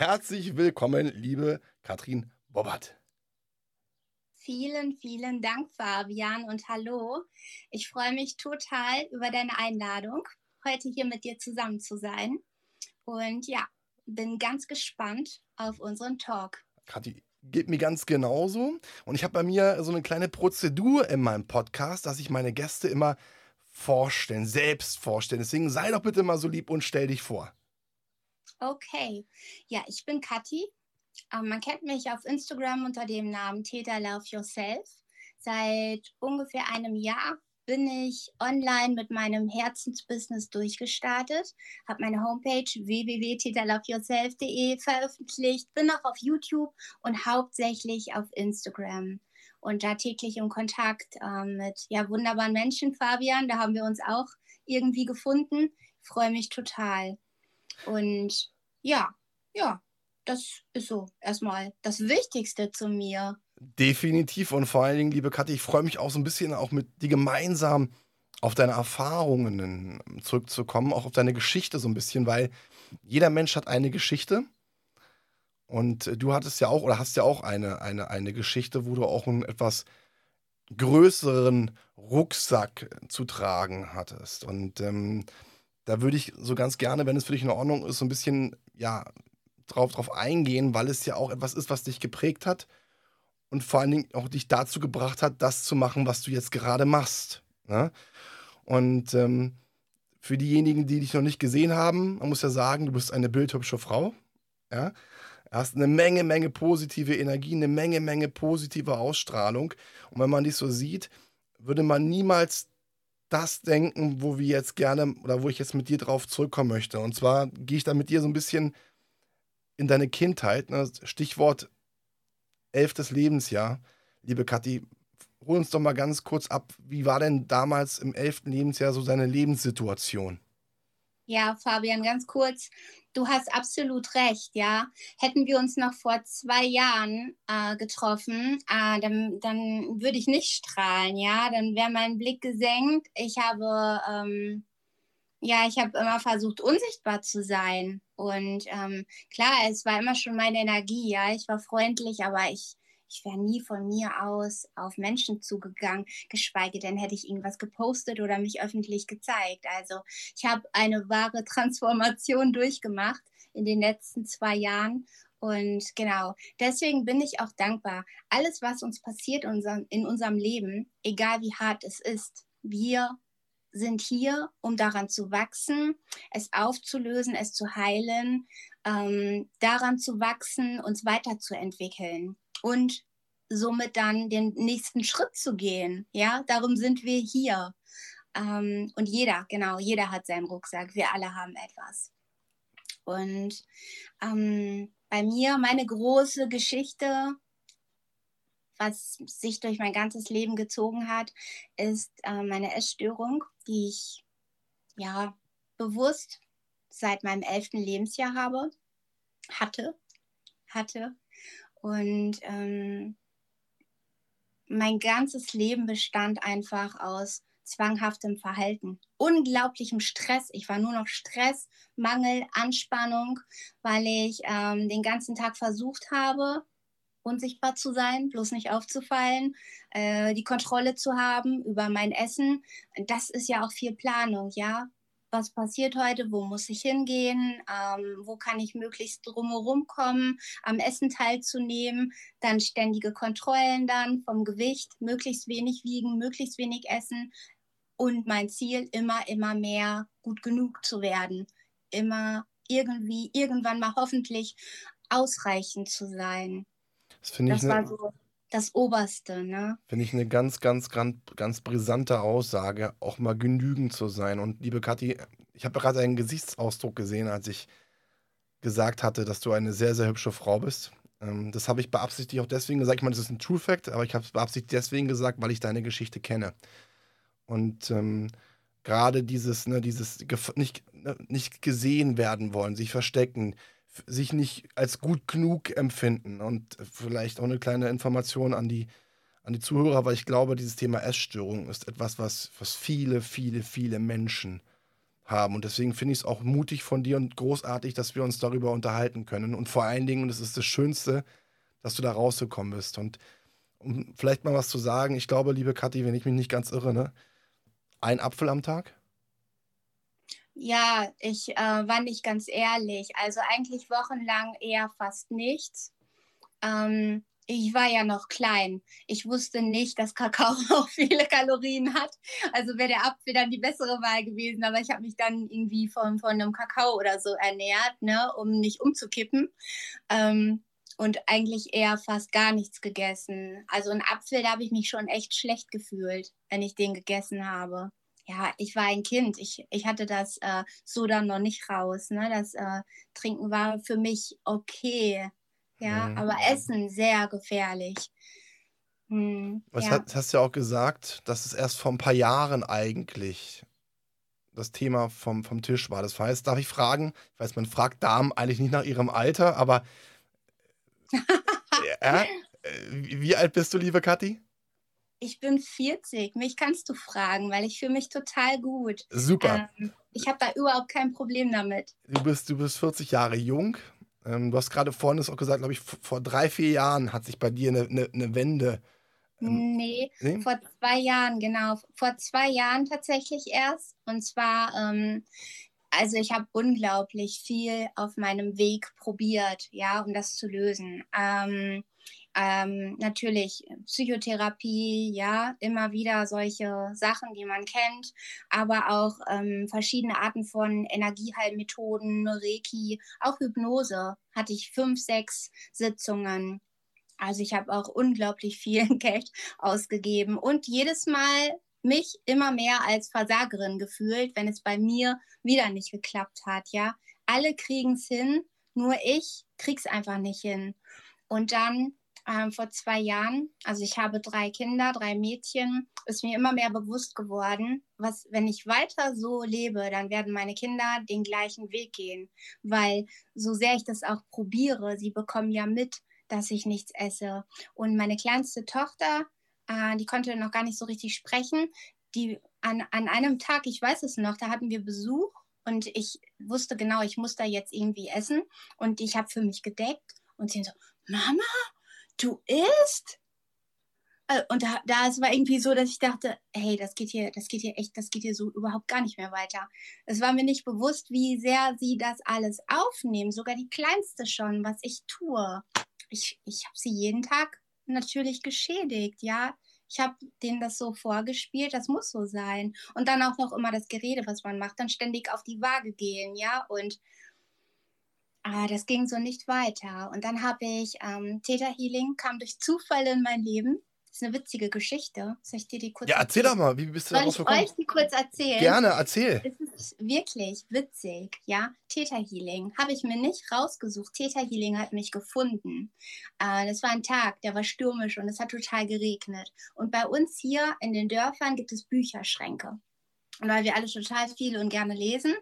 Herzlich willkommen, liebe Katrin Bobbert. Vielen, vielen Dank, Fabian, und hallo. Ich freue mich total über deine Einladung, heute hier mit dir zusammen zu sein. Und ja, bin ganz gespannt auf unseren Talk. Kathi, geht mir ganz genauso. Und ich habe bei mir so eine kleine Prozedur in meinem Podcast, dass ich meine Gäste immer vorstellen, selbst vorstellen. Deswegen sei doch bitte mal so lieb und stell dich vor. Okay, ja, ich bin Kathi. Ähm, man kennt mich auf Instagram unter dem Namen Theta Love Yourself. Seit ungefähr einem Jahr bin ich online mit meinem Herzensbusiness durchgestartet, habe meine Homepage www.tetaloveyourself.de veröffentlicht, bin auch auf YouTube und hauptsächlich auf Instagram und da täglich im Kontakt äh, mit ja, wunderbaren Menschen, Fabian. Da haben wir uns auch irgendwie gefunden. Ich freue mich total. Und ja, ja, das ist so erstmal das Wichtigste zu mir. Definitiv und vor allen Dingen, liebe Kathi, ich freue mich auch so ein bisschen auch mit dir gemeinsam auf deine Erfahrungen zurückzukommen, auch auf deine Geschichte so ein bisschen, weil jeder Mensch hat eine Geschichte. Und du hattest ja auch oder hast ja auch eine, eine, eine Geschichte, wo du auch einen etwas größeren Rucksack zu tragen hattest. Und ähm, da würde ich so ganz gerne, wenn es für dich in Ordnung ist, so ein bisschen, ja, drauf, drauf eingehen, weil es ja auch etwas ist, was dich geprägt hat und vor allen Dingen auch dich dazu gebracht hat, das zu machen, was du jetzt gerade machst. Ne? Und ähm, für diejenigen, die dich noch nicht gesehen haben, man muss ja sagen, du bist eine bildhübsche Frau. Ja? hast eine Menge, Menge positive Energie, eine Menge, Menge positive Ausstrahlung. Und wenn man dich so sieht, würde man niemals das denken, wo wir jetzt gerne oder wo ich jetzt mit dir drauf zurückkommen möchte. Und zwar gehe ich da mit dir so ein bisschen in deine Kindheit. Ne? Stichwort elftes Lebensjahr. Liebe Kathi, hol uns doch mal ganz kurz ab. Wie war denn damals im elften Lebensjahr so deine Lebenssituation? Ja, Fabian, ganz kurz. Du hast absolut recht, ja. Hätten wir uns noch vor zwei Jahren äh, getroffen, äh, dann, dann würde ich nicht strahlen, ja. Dann wäre mein Blick gesenkt. Ich habe, ähm, ja, ich habe immer versucht, unsichtbar zu sein. Und ähm, klar, es war immer schon meine Energie, ja. Ich war freundlich, aber ich, ich wäre nie von mir aus auf Menschen zugegangen, geschweige denn hätte ich irgendwas gepostet oder mich öffentlich gezeigt. Also ich habe eine wahre Transformation durchgemacht in den letzten zwei Jahren. Und genau, deswegen bin ich auch dankbar. Alles, was uns passiert in unserem Leben, egal wie hart es ist, wir sind hier, um daran zu wachsen, es aufzulösen, es zu heilen, ähm, daran zu wachsen, uns weiterzuentwickeln und somit dann den nächsten Schritt zu gehen. Ja, darum sind wir hier. Ähm, und jeder, genau, jeder hat seinen Rucksack. Wir alle haben etwas. Und ähm, bei mir, meine große Geschichte, was sich durch mein ganzes Leben gezogen hat, ist äh, meine Essstörung, die ich ja bewusst seit meinem elften Lebensjahr habe, hatte, hatte. Und ähm, mein ganzes Leben bestand einfach aus zwanghaftem Verhalten, unglaublichem Stress. Ich war nur noch Stress, Mangel, Anspannung, weil ich ähm, den ganzen Tag versucht habe, unsichtbar zu sein, bloß nicht aufzufallen, äh, die Kontrolle zu haben über mein Essen. Das ist ja auch viel Planung, ja was passiert heute, wo muss ich hingehen, ähm, wo kann ich möglichst drumherum kommen, am Essen teilzunehmen, dann ständige Kontrollen dann vom Gewicht, möglichst wenig wiegen, möglichst wenig essen und mein Ziel immer, immer mehr gut genug zu werden, immer irgendwie, irgendwann mal hoffentlich ausreichend zu sein. Das finde ich. Das war so das Oberste, ne? Finde ich eine ganz, ganz, ganz, ganz brisante Aussage, auch mal genügend zu sein. Und liebe Kathi, ich habe gerade einen Gesichtsausdruck gesehen, als ich gesagt hatte, dass du eine sehr, sehr hübsche Frau bist. Ähm, das habe ich beabsichtigt auch deswegen gesagt. Ich meine, das ist ein True Fact, aber ich habe es beabsichtigt deswegen gesagt, weil ich deine Geschichte kenne. Und ähm, gerade dieses, ne, dieses nicht, ne, nicht gesehen werden wollen, sich verstecken, sich nicht als gut genug empfinden und vielleicht auch eine kleine Information an die, an die Zuhörer, weil ich glaube, dieses Thema Essstörung ist etwas, was, was viele, viele, viele Menschen haben. Und deswegen finde ich es auch mutig von dir und großartig, dass wir uns darüber unterhalten können. Und vor allen Dingen, und das ist das Schönste, dass du da rausgekommen bist. Und um vielleicht mal was zu sagen, ich glaube, liebe Kathi, wenn ich mich nicht ganz irre, ne? Ein Apfel am Tag? Ja, ich äh, war nicht ganz ehrlich. Also eigentlich wochenlang eher fast nichts. Ähm, ich war ja noch klein. Ich wusste nicht, dass Kakao auch viele Kalorien hat. Also wäre der Apfel dann die bessere Wahl gewesen. Aber ich habe mich dann irgendwie von, von einem Kakao oder so ernährt, ne, um nicht umzukippen. Ähm, und eigentlich eher fast gar nichts gegessen. Also ein Apfel, da habe ich mich schon echt schlecht gefühlt, wenn ich den gegessen habe. Ja, ich war ein Kind. Ich, ich hatte das äh, so dann noch nicht raus. Ne? Das äh, Trinken war für mich okay. Ja, mhm. aber Essen sehr gefährlich. Hm, Was ja. hast, hast du ja auch gesagt, dass es erst vor ein paar Jahren eigentlich das Thema vom, vom Tisch war. Das heißt, darf ich fragen, ich weiß, man fragt Damen eigentlich nicht nach ihrem Alter, aber äh, wie alt bist du, liebe Kathi? Ich bin 40. Mich kannst du fragen, weil ich fühle mich total gut. Super. Ähm, ich habe da überhaupt kein Problem damit. Du bist, du bist 40 Jahre jung. Ähm, du hast gerade vorhin auch gesagt, glaube ich, vor drei, vier Jahren hat sich bei dir eine, eine, eine Wende. Ähm, nee, nee, vor zwei Jahren, genau. Vor zwei Jahren tatsächlich erst. Und zwar, ähm, also ich habe unglaublich viel auf meinem Weg probiert, ja, um das zu lösen. Ähm, ähm, natürlich Psychotherapie, ja, immer wieder solche Sachen, die man kennt, aber auch ähm, verschiedene Arten von Energieheilmethoden, Reiki, auch Hypnose hatte ich fünf, sechs Sitzungen. Also ich habe auch unglaublich viel Geld ausgegeben und jedes Mal mich immer mehr als Versagerin gefühlt, wenn es bei mir wieder nicht geklappt hat, ja. Alle kriegen es hin, nur ich krieg's einfach nicht hin. Und dann ähm, vor zwei Jahren, also ich habe drei Kinder, drei Mädchen, ist mir immer mehr bewusst geworden, was, wenn ich weiter so lebe, dann werden meine Kinder den gleichen Weg gehen. Weil so sehr ich das auch probiere, sie bekommen ja mit, dass ich nichts esse. Und meine kleinste Tochter, äh, die konnte noch gar nicht so richtig sprechen. Die an, an einem Tag, ich weiß es noch, da hatten wir Besuch und ich wusste genau, ich muss da jetzt irgendwie essen und ich habe für mich gedeckt und sie so, Mama, du isst? Äh, und da, da es war irgendwie so, dass ich dachte, hey, das geht hier, das geht hier echt, das geht hier so überhaupt gar nicht mehr weiter. Es war mir nicht bewusst, wie sehr sie das alles aufnehmen, sogar die kleinste schon, was ich tue. Ich, ich habe sie jeden Tag natürlich geschädigt, ja. Ich habe denen das so vorgespielt, das muss so sein. Und dann auch noch immer das Gerede, was man macht, dann ständig auf die Waage gehen, ja. Und ah, das ging so nicht weiter. Und dann habe ich ähm, Theta Healing, kam durch Zufall in mein Leben ist eine witzige Geschichte. Soll ich dir die kurz Ja, erzähl doch mal, wie bist du Soll darauf gekommen? ich euch die kurz erzählen? Gerne, erzähl. Es ist wirklich witzig, ja. Theta Healing habe ich mir nicht rausgesucht. Theta Healing hat mich gefunden. Äh, das war ein Tag, der war stürmisch und es hat total geregnet. Und bei uns hier in den Dörfern gibt es Bücherschränke. Und weil wir alle total viel und gerne lesen,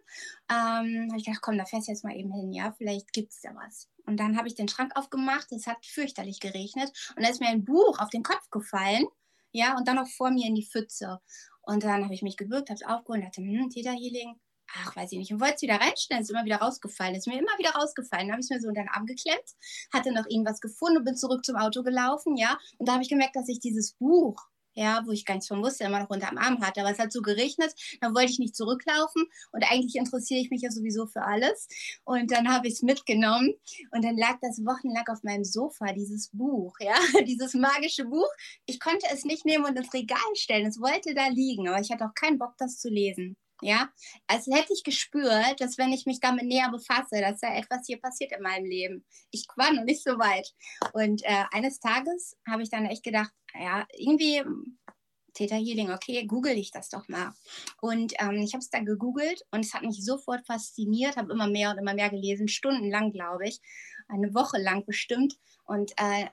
ähm, habe ich gedacht, komm, da fährst du jetzt mal eben hin, ja, vielleicht gibt es da was. Und dann habe ich den Schrank aufgemacht, es hat fürchterlich geregnet und da ist mir ein Buch auf den Kopf gefallen, ja, und dann noch vor mir in die Pfütze. Und dann habe ich mich gebürgt, habe es aufgeholt und dachte, hm, Theta Healing, ach, weiß ich nicht, und wollte es wieder reinstellen, ist immer wieder rausgefallen, ist mir immer wieder rausgefallen. Dann habe ich es mir so unter den Arm geklemmt, hatte noch irgendwas gefunden und bin zurück zum Auto gelaufen, ja, und da habe ich gemerkt, dass ich dieses Buch ja, wo ich gar nichts von wusste, immer noch unterm Arm hatte. Aber es hat so geregnet, dann wollte ich nicht zurücklaufen und eigentlich interessiere ich mich ja sowieso für alles. Und dann habe ich es mitgenommen und dann lag das wochenlang auf meinem Sofa, dieses Buch, ja, dieses magische Buch. Ich konnte es nicht nehmen und ins Regal stellen, es wollte da liegen, aber ich hatte auch keinen Bock, das zu lesen. Ja, als hätte ich gespürt, dass wenn ich mich damit näher befasse, dass da etwas hier passiert in meinem Leben. Ich war noch nicht so weit. Und äh, eines Tages habe ich dann echt gedacht, ja, irgendwie Theta Healing, okay, google ich das doch mal. Und ähm, ich habe es dann gegoogelt und es hat mich sofort fasziniert, habe immer mehr und immer mehr gelesen, stundenlang, glaube ich, eine Woche lang bestimmt. Und äh,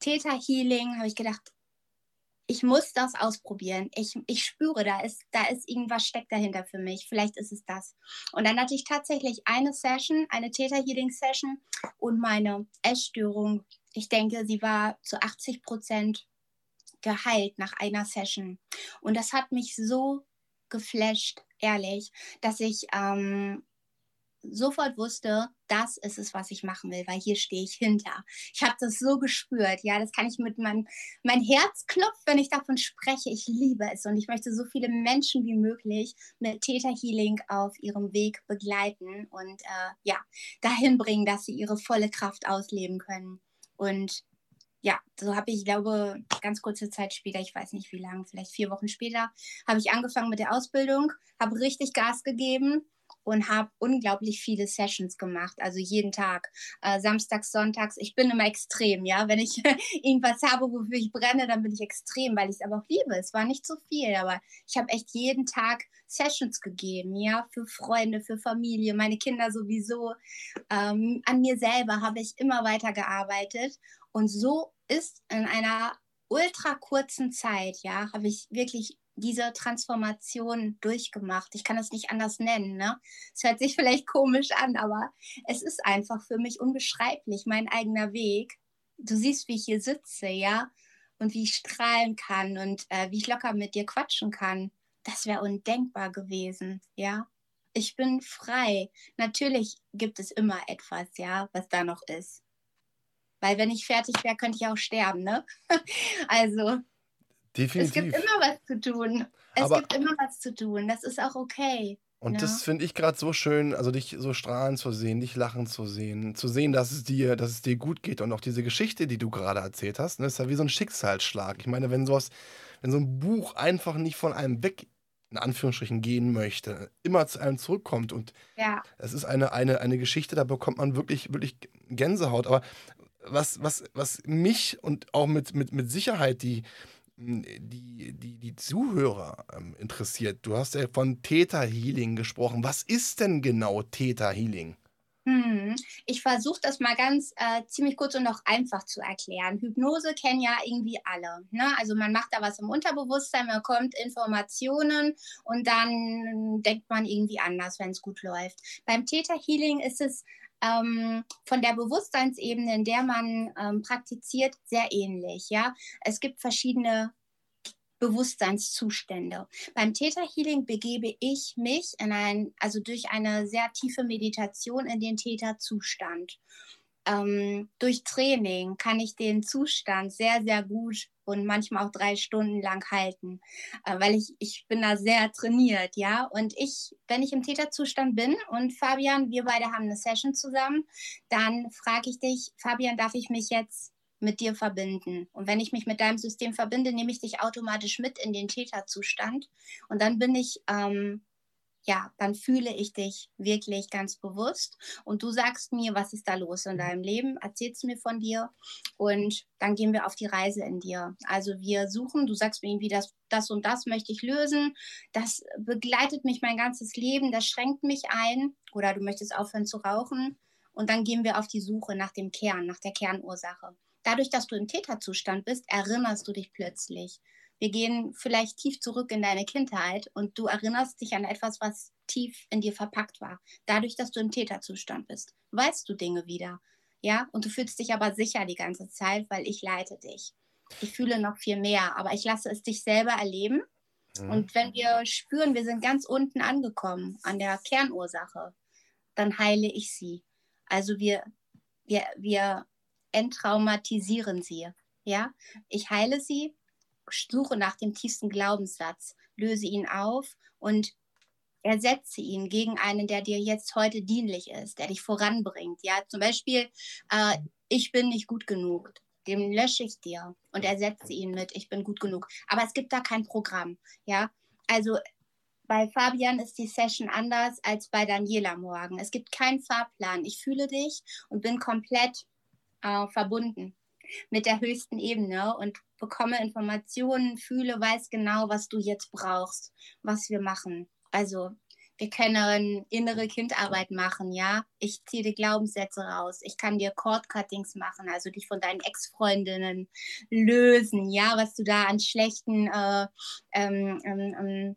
Theta Healing habe ich gedacht, ich muss das ausprobieren. Ich, ich spüre, da ist, da ist irgendwas steckt dahinter für mich. Vielleicht ist es das. Und dann hatte ich tatsächlich eine Session, eine Theta Healing Session und meine Essstörung, ich denke, sie war zu 80 Prozent geheilt nach einer Session. Und das hat mich so geflasht, ehrlich, dass ich ähm, sofort wusste, das ist es, was ich machen will, weil hier stehe ich hinter. Ich habe das so gespürt, ja, das kann ich mit meinem, mein Herz klopft, wenn ich davon spreche. Ich liebe es und ich möchte so viele Menschen wie möglich mit Theta Healing auf ihrem Weg begleiten und äh, ja, dahin bringen, dass sie ihre volle Kraft ausleben können. Und ja, so habe ich glaube, ganz kurze Zeit später, ich weiß nicht wie lange, vielleicht vier Wochen später, habe ich angefangen mit der Ausbildung, habe richtig Gas gegeben und habe unglaublich viele Sessions gemacht, also jeden Tag, äh, samstags, sonntags. Ich bin immer extrem, ja. Wenn ich irgendwas habe, wofür ich brenne, dann bin ich extrem, weil ich es aber auch liebe. Es war nicht so viel, aber ich habe echt jeden Tag Sessions gegeben, ja, für Freunde, für Familie, meine Kinder sowieso. Ähm, an mir selber habe ich immer weiter gearbeitet und so ist in einer ultra kurzen Zeit, ja, habe ich wirklich diese Transformation durchgemacht. Ich kann es nicht anders nennen. Ne? Es hört sich vielleicht komisch an, aber es ist einfach für mich unbeschreiblich, mein eigener Weg. Du siehst, wie ich hier sitze, ja, und wie ich strahlen kann und äh, wie ich locker mit dir quatschen kann. Das wäre undenkbar gewesen, ja. Ich bin frei. Natürlich gibt es immer etwas, ja, was da noch ist. Weil wenn ich fertig wäre, könnte ich auch sterben, ne? also Definitiv. Es gibt immer was zu tun. Es Aber gibt immer was zu tun. Das ist auch okay. Und ja. das finde ich gerade so schön, also dich so strahlen zu sehen, dich lachen zu sehen, zu sehen, dass es dir, dass es dir gut geht und auch diese Geschichte, die du gerade erzählt hast, ne, ist ja wie so ein Schicksalsschlag. Ich meine, wenn sowas, wenn so ein Buch einfach nicht von einem weg in Anführungsstrichen gehen möchte, immer zu einem zurückkommt und ja. es ist eine, eine, eine Geschichte, da bekommt man wirklich, wirklich Gänsehaut. Aber was, was, was mich und auch mit, mit, mit Sicherheit die, die, die, die Zuhörer ähm, interessiert. Du hast ja von Theta Healing gesprochen. Was ist denn genau Theta Healing? Hm. Ich versuche das mal ganz äh, ziemlich kurz und auch einfach zu erklären. Hypnose kennen ja irgendwie alle. Ne? Also man macht da was im Unterbewusstsein, man bekommt Informationen und dann denkt man irgendwie anders, wenn es gut läuft. Beim Theta Healing ist es ähm, von der Bewusstseinsebene, in der man ähm, praktiziert, sehr ähnlich. Ja, es gibt verschiedene Bewusstseinszustände. Beim Theta Healing begebe ich mich in ein, also durch eine sehr tiefe Meditation in den Theta Zustand ähm, durch Training kann ich den Zustand sehr, sehr gut und manchmal auch drei Stunden lang halten, äh, weil ich, ich bin da sehr trainiert, ja. Und ich, wenn ich im Täterzustand bin und Fabian, wir beide haben eine Session zusammen, dann frage ich dich, Fabian, darf ich mich jetzt mit dir verbinden. Und wenn ich mich mit deinem System verbinde, nehme ich dich automatisch mit in den Täterzustand. Und dann bin ich ähm, ja, dann fühle ich dich wirklich ganz bewusst und du sagst mir, was ist da los in mhm. deinem Leben, erzählst mir von dir und dann gehen wir auf die Reise in dir. Also wir suchen, du sagst mir irgendwie, das, das und das möchte ich lösen, das begleitet mich mein ganzes Leben, das schränkt mich ein oder du möchtest aufhören zu rauchen und dann gehen wir auf die Suche nach dem Kern, nach der Kernursache. Dadurch, dass du im Täterzustand bist, erinnerst du dich plötzlich wir gehen vielleicht tief zurück in deine Kindheit und du erinnerst dich an etwas, was tief in dir verpackt war. Dadurch, dass du im Täterzustand bist, weißt du Dinge wieder. Ja, und du fühlst dich aber sicher die ganze Zeit, weil ich leite dich. Ich fühle noch viel mehr, aber ich lasse es dich selber erleben. Mhm. Und wenn wir spüren, wir sind ganz unten angekommen an der Kernursache, dann heile ich sie. Also wir, wir, wir enttraumatisieren sie. Ja, ich heile sie suche nach dem tiefsten Glaubenssatz, löse ihn auf und ersetze ihn gegen einen, der dir jetzt heute dienlich ist, der dich voranbringt. Ja, zum Beispiel, äh, ich bin nicht gut genug. Den lösche ich dir und ersetze ihn mit, ich bin gut genug. Aber es gibt da kein Programm. Ja, also bei Fabian ist die Session anders als bei Daniela morgen. Es gibt keinen Fahrplan. Ich fühle dich und bin komplett äh, verbunden. Mit der höchsten Ebene und bekomme Informationen, fühle, weiß genau, was du jetzt brauchst, was wir machen. Also wir können innere Kindarbeit machen, ja. Ich ziehe dir Glaubenssätze raus. Ich kann dir Cord-Cuttings machen, also dich von deinen Ex-Freundinnen lösen, ja, was du da an schlechten, äh, ähm, ähm, ähm,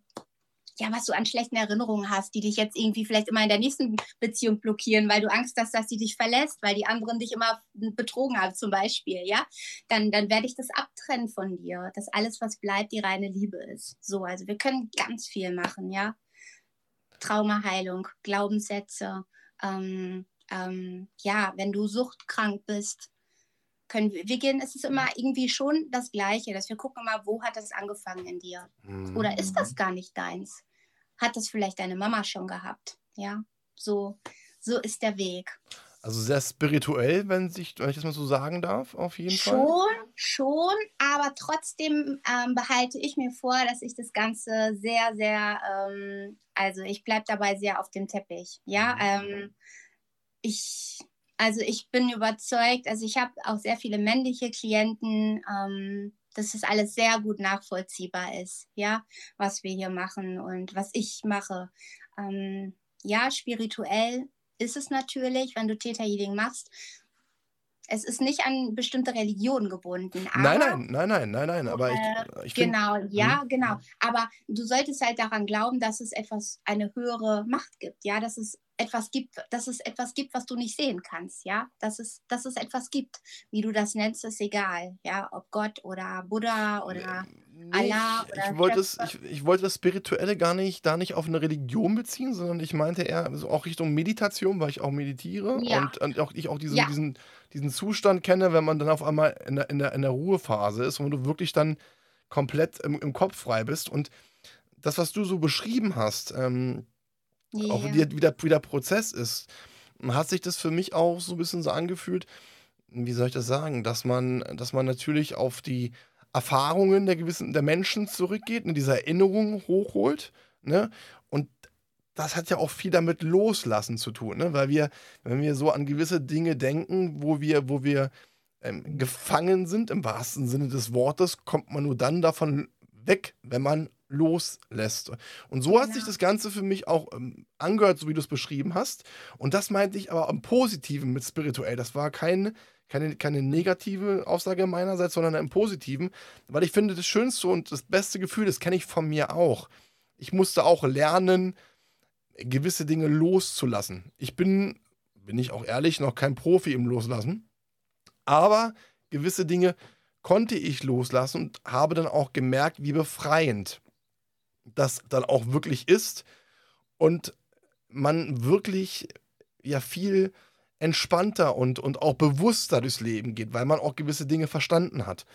ja, was du an schlechten Erinnerungen hast, die dich jetzt irgendwie vielleicht immer in der nächsten Beziehung blockieren, weil du Angst hast, dass sie dich verlässt, weil die anderen dich immer betrogen haben, zum Beispiel, ja, dann, dann werde ich das abtrennen von dir, dass alles, was bleibt, die reine Liebe ist. So, also wir können ganz viel machen, ja. Traumaheilung, Glaubenssätze, ähm, ähm, ja, wenn du suchtkrank bist, können wir, es ist immer irgendwie schon das Gleiche, dass wir gucken mal, wo hat das angefangen in dir? Mhm. Oder ist das gar nicht deins? Hat das vielleicht deine Mama schon gehabt? Ja, so, so ist der Weg. Also sehr spirituell, wenn, sich, wenn ich das mal so sagen darf, auf jeden schon, Fall. Schon, schon, aber trotzdem ähm, behalte ich mir vor, dass ich das Ganze sehr, sehr, ähm, also ich bleibe dabei sehr auf dem Teppich. Ja, mhm. ähm, ich, also ich bin überzeugt, also ich habe auch sehr viele männliche Klienten, ähm, dass das alles sehr gut nachvollziehbar ist, ja, was wir hier machen und was ich mache. Ähm, ja, spirituell ist es natürlich, wenn du Theta Healing machst. Es ist nicht an bestimmte Religionen gebunden. Nein, nein, nein, nein, nein, nein. Aber ich, äh, ich Genau, find, ja, hm? genau. Aber du solltest halt daran glauben, dass es etwas, eine höhere Macht gibt, ja, dass es etwas gibt, dass es etwas gibt, was du nicht sehen kannst, ja, dass es, dass es etwas gibt, wie du das nennst, ist egal, ja, ob Gott oder Buddha oder nee, Allah oder ich wollte es, ich, ich, wollte das Spirituelle gar nicht, da nicht auf eine Religion beziehen, sondern ich meinte eher so auch Richtung Meditation, weil ich auch meditiere ja. und, und, auch ich auch diesen, ja. diesen, diesen Zustand kenne, wenn man dann auf einmal in der, in der, in der Ruhephase ist, wo du wirklich dann komplett im, im Kopf frei bist. Und das, was du so beschrieben hast, ähm, yeah. auch wie, wie, der, wie der Prozess ist, hat sich das für mich auch so ein bisschen so angefühlt, wie soll ich das sagen, dass man, dass man natürlich auf die Erfahrungen der gewissen der Menschen zurückgeht, ne, diese Erinnerungen hochholt, ne? Und das hat ja auch viel damit Loslassen zu tun, ne? Weil wir, wenn wir so an gewisse Dinge denken, wo wir, wo wir ähm, gefangen sind, im wahrsten Sinne des Wortes, kommt man nur dann davon weg, wenn man loslässt. Und so hat ja. sich das Ganze für mich auch ähm, angehört, so wie du es beschrieben hast. Und das meinte ich aber im Positiven mit spirituell. Das war kein, keine, keine negative Aussage meinerseits, sondern im Positiven, weil ich finde, das schönste und das beste Gefühl, das kenne ich von mir auch. Ich musste auch lernen, gewisse Dinge loszulassen. Ich bin, bin ich auch ehrlich, noch kein Profi im Loslassen, aber gewisse Dinge konnte ich loslassen und habe dann auch gemerkt, wie befreiend das dann auch wirklich ist und man wirklich ja viel entspannter und, und auch bewusster durchs Leben geht, weil man auch gewisse Dinge verstanden hat.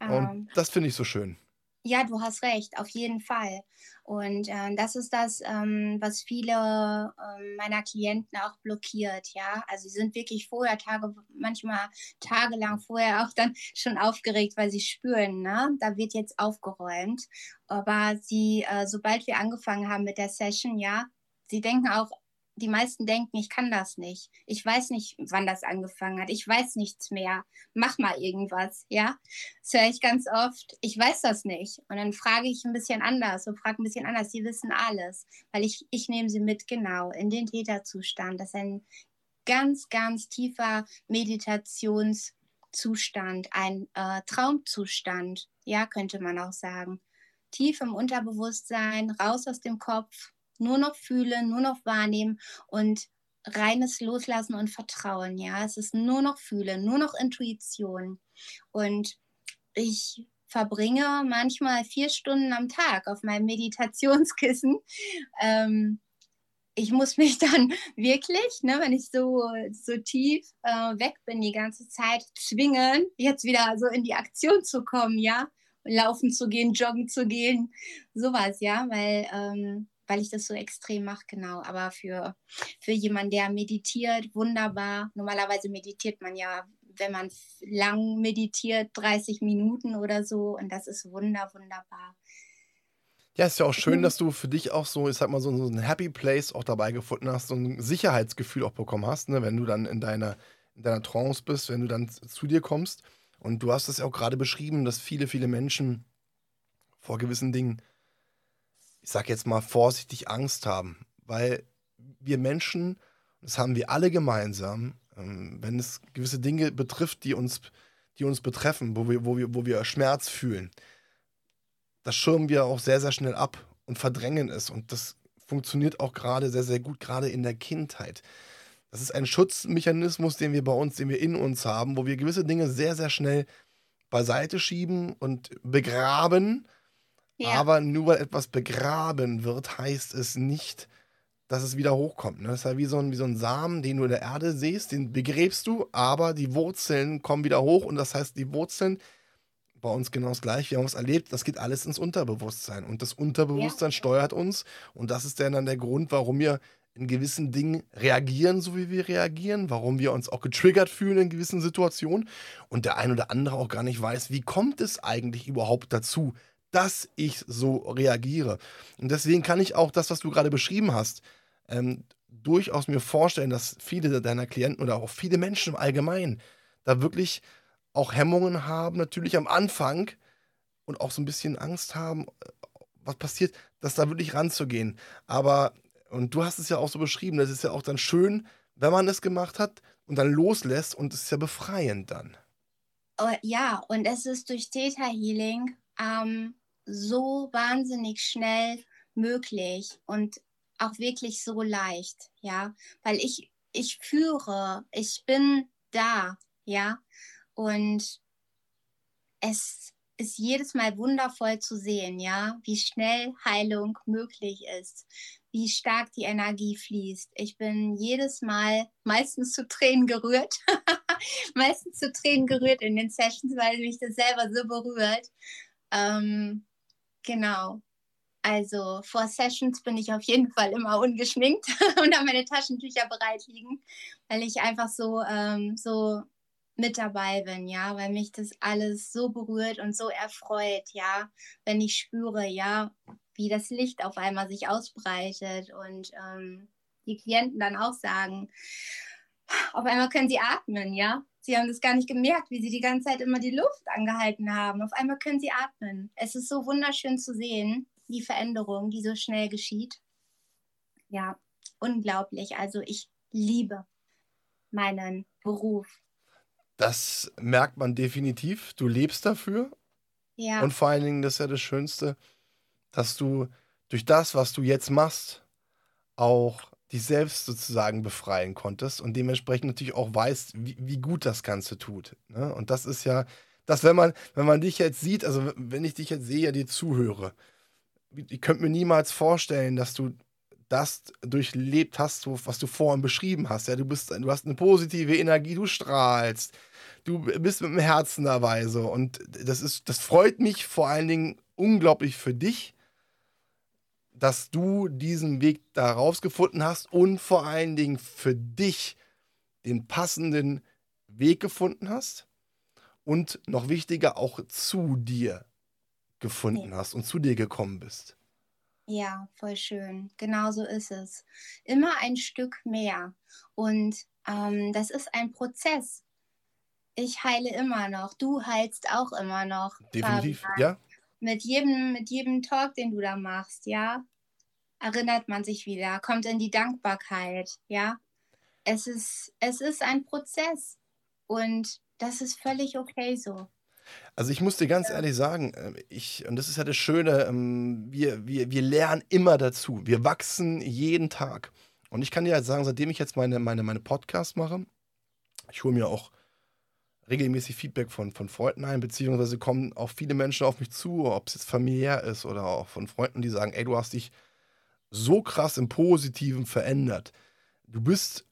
Und ähm, das finde ich so schön. Ja, du hast recht, auf jeden Fall. Und äh, das ist das, ähm, was viele äh, meiner Klienten auch blockiert, ja. Also sie sind wirklich vorher Tage, manchmal tagelang vorher auch dann schon aufgeregt, weil sie spüren, ne, da wird jetzt aufgeräumt. Aber sie, äh, sobald wir angefangen haben mit der Session, ja, sie denken auch, die meisten denken, ich kann das nicht. Ich weiß nicht, wann das angefangen hat. Ich weiß nichts mehr. Mach mal irgendwas, ja? Das höre ich ganz oft. Ich weiß das nicht. Und dann frage ich ein bisschen anders und frage ein bisschen anders. Sie wissen alles, weil ich, ich nehme sie mit genau in den Täterzustand. Das ist ein ganz, ganz tiefer Meditationszustand, ein äh, Traumzustand, ja, könnte man auch sagen. Tief im Unterbewusstsein, raus aus dem Kopf, nur noch fühlen, nur noch wahrnehmen und reines Loslassen und Vertrauen. Ja, es ist nur noch fühlen, nur noch Intuition. Und ich verbringe manchmal vier Stunden am Tag auf meinem Meditationskissen. Ähm, ich muss mich dann wirklich, ne, wenn ich so, so tief äh, weg bin die ganze Zeit, zwingen, jetzt wieder so in die Aktion zu kommen, ja, laufen zu gehen, joggen zu gehen, sowas, ja, weil ähm, weil ich das so extrem mache, genau. Aber für, für jemanden, der meditiert, wunderbar. Normalerweise meditiert man ja, wenn man lang meditiert, 30 Minuten oder so. Und das ist wunder, wunderbar. Ja, ist ja auch schön, mhm. dass du für dich auch so, ich sag mal, so, so ein Happy Place auch dabei gefunden hast, so ein Sicherheitsgefühl auch bekommen hast, ne, wenn du dann in deiner, in deiner Trance bist, wenn du dann zu dir kommst. Und du hast es ja auch gerade beschrieben, dass viele, viele Menschen vor gewissen Dingen, ich sag jetzt mal vorsichtig, Angst haben. Weil wir Menschen, das haben wir alle gemeinsam, ähm, wenn es gewisse Dinge betrifft, die uns, die uns betreffen, wo wir, wo, wir, wo wir Schmerz fühlen, das schirmen wir auch sehr, sehr schnell ab und verdrängen es. Und das funktioniert auch gerade sehr, sehr gut, gerade in der Kindheit. Das ist ein Schutzmechanismus, den wir bei uns, den wir in uns haben, wo wir gewisse Dinge sehr, sehr schnell beiseite schieben und begraben. Ja. Aber nur weil etwas begraben wird, heißt es nicht, dass es wieder hochkommt. Ne? Das ist ja wie so, ein, wie so ein Samen, den du in der Erde siehst, den begräbst du, aber die Wurzeln kommen wieder hoch und das heißt, die Wurzeln, bei uns genau das gleiche, wir haben es erlebt, das geht alles ins Unterbewusstsein und das Unterbewusstsein ja. steuert uns und das ist dann der Grund, warum wir in gewissen Dingen reagieren, so wie wir reagieren, warum wir uns auch getriggert fühlen in gewissen Situationen und der ein oder andere auch gar nicht weiß, wie kommt es eigentlich überhaupt dazu, dass ich so reagiere. Und deswegen kann ich auch das, was du gerade beschrieben hast, ähm, durchaus mir vorstellen, dass viele deiner Klienten oder auch viele Menschen im Allgemeinen da wirklich auch Hemmungen haben, natürlich am Anfang und auch so ein bisschen Angst haben, äh, was passiert, das da wirklich ranzugehen. Aber und du hast es ja auch so beschrieben, das ist ja auch dann schön, wenn man es gemacht hat und dann loslässt und es ist ja befreiend dann. Oh, ja, und es ist durch Theta Healing ähm, so wahnsinnig schnell möglich und auch wirklich so leicht, ja, weil ich, ich führe, ich bin da, ja, und es ist jedes Mal wundervoll zu sehen, ja, wie schnell Heilung möglich ist, wie stark die Energie fließt. Ich bin jedes Mal meistens zu Tränen gerührt, meistens zu Tränen gerührt in den Sessions, weil mich das selber so berührt. Ähm, genau. Also vor Sessions bin ich auf jeden Fall immer ungeschminkt und habe meine Taschentücher bereit liegen, weil ich einfach so, ähm, so mit dabei bin, ja, weil mich das alles so berührt und so erfreut, ja, wenn ich spüre, ja, wie das Licht auf einmal sich ausbreitet und ähm, die Klienten dann auch sagen, auf einmal können sie atmen, ja. Sie haben das gar nicht gemerkt, wie sie die ganze Zeit immer die Luft angehalten haben. Auf einmal können sie atmen. Es ist so wunderschön zu sehen, die Veränderung, die so schnell geschieht. Ja, unglaublich. Also ich liebe meinen Beruf. Das merkt man definitiv. Du lebst dafür. Ja. Und vor allen Dingen, das ist ja das Schönste, dass du durch das, was du jetzt machst, auch dich selbst sozusagen befreien konntest und dementsprechend natürlich auch weißt, wie, wie gut das Ganze tut. Ne? Und das ist ja, dass wenn man, wenn man dich jetzt sieht, also wenn ich dich jetzt sehe, dir zuhöre, ich könnte mir niemals vorstellen, dass du das durchlebt hast, was du vorhin beschrieben hast. Ja, du bist, du hast eine positive Energie, du strahlst, du bist mit dem Herzen dabei so. Und das ist, das freut mich vor allen Dingen unglaublich für dich, dass du diesen Weg da rausgefunden hast und vor allen Dingen für dich den passenden Weg gefunden hast und noch wichtiger auch zu dir gefunden ja. hast und zu dir gekommen bist. Ja, voll schön. Genau so ist es. Immer ein Stück mehr. Und ähm, das ist ein Prozess. Ich heile immer noch. Du heilst auch immer noch. Definitiv, Fabian. ja. Mit jedem, mit jedem Talk, den du da machst, ja, erinnert man sich wieder, kommt in die Dankbarkeit, ja. Es ist, es ist ein Prozess. Und das ist völlig okay so. Also ich muss dir ganz ehrlich sagen, äh, ich, und das ist ja das Schöne, ähm, wir, wir, wir lernen immer dazu. Wir wachsen jeden Tag. Und ich kann dir halt sagen, seitdem ich jetzt meine, meine, meine Podcasts mache, ich hole mir auch regelmäßig Feedback von, von Freunden ein, beziehungsweise kommen auch viele Menschen auf mich zu, ob es jetzt familiär ist oder auch von Freunden, die sagen, ey, du hast dich so krass im Positiven verändert. Du bist